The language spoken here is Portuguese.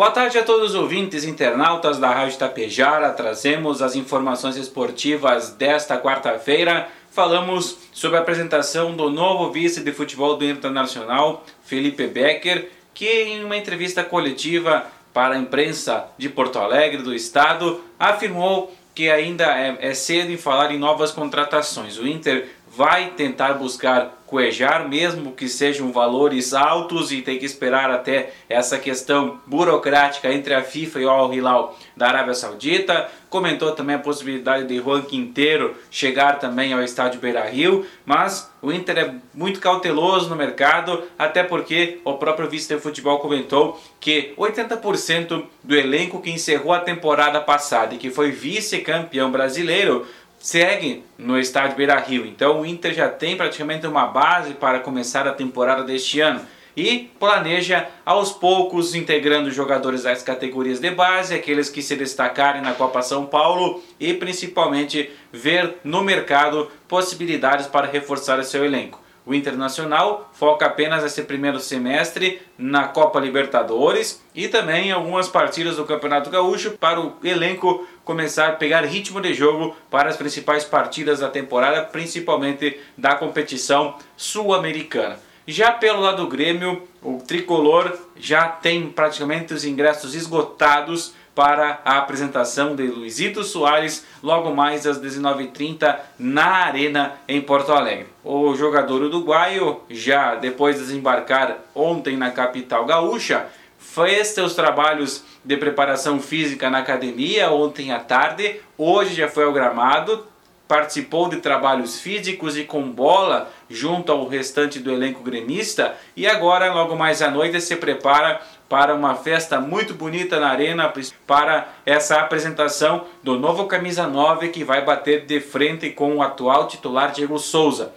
Boa tarde a todos os ouvintes internautas da Rádio Tapejara. Trazemos as informações esportivas desta quarta-feira. Falamos sobre a apresentação do novo vice de futebol do Internacional, Felipe Becker, que em uma entrevista coletiva para a imprensa de Porto Alegre, do estado, afirmou que ainda é, é cedo em falar em novas contratações. O Inter vai tentar buscar coejar, mesmo que sejam valores altos e tem que esperar até essa questão burocrática entre a FIFA e o Al Hilal da Arábia Saudita. Comentou também a possibilidade de Juan Quinteiro chegar também ao estádio Beira-Rio, mas o Inter é muito cauteloso no mercado, até porque o próprio vice de futebol comentou que 80% do elenco que encerrou a temporada passada e que foi vice-campeão brasileiro segue no estádio Beira Rio. Então o Inter já tem praticamente uma base para começar a temporada deste ano e planeja aos poucos integrando jogadores das categorias de base, aqueles que se destacarem na Copa São Paulo e principalmente ver no mercado possibilidades para reforçar o seu elenco. O Internacional foca apenas esse primeiro semestre na Copa Libertadores e também em algumas partidas do Campeonato Gaúcho para o elenco começar a pegar ritmo de jogo para as principais partidas da temporada, principalmente da competição sul-americana. Já pelo lado do Grêmio, o tricolor já tem praticamente os ingressos esgotados para a apresentação de Luizito Soares logo mais às 19h30 na Arena em Porto Alegre. O jogador uruguaio, já depois de desembarcar ontem na capital gaúcha, fez seus trabalhos de preparação física na academia ontem à tarde, hoje já foi ao gramado, participou de trabalhos físicos e com bola junto ao restante do elenco gremista e agora, logo mais à noite, se prepara para uma festa muito bonita na arena para essa apresentação do novo camisa 9 que vai bater de frente com o atual titular Diego Souza.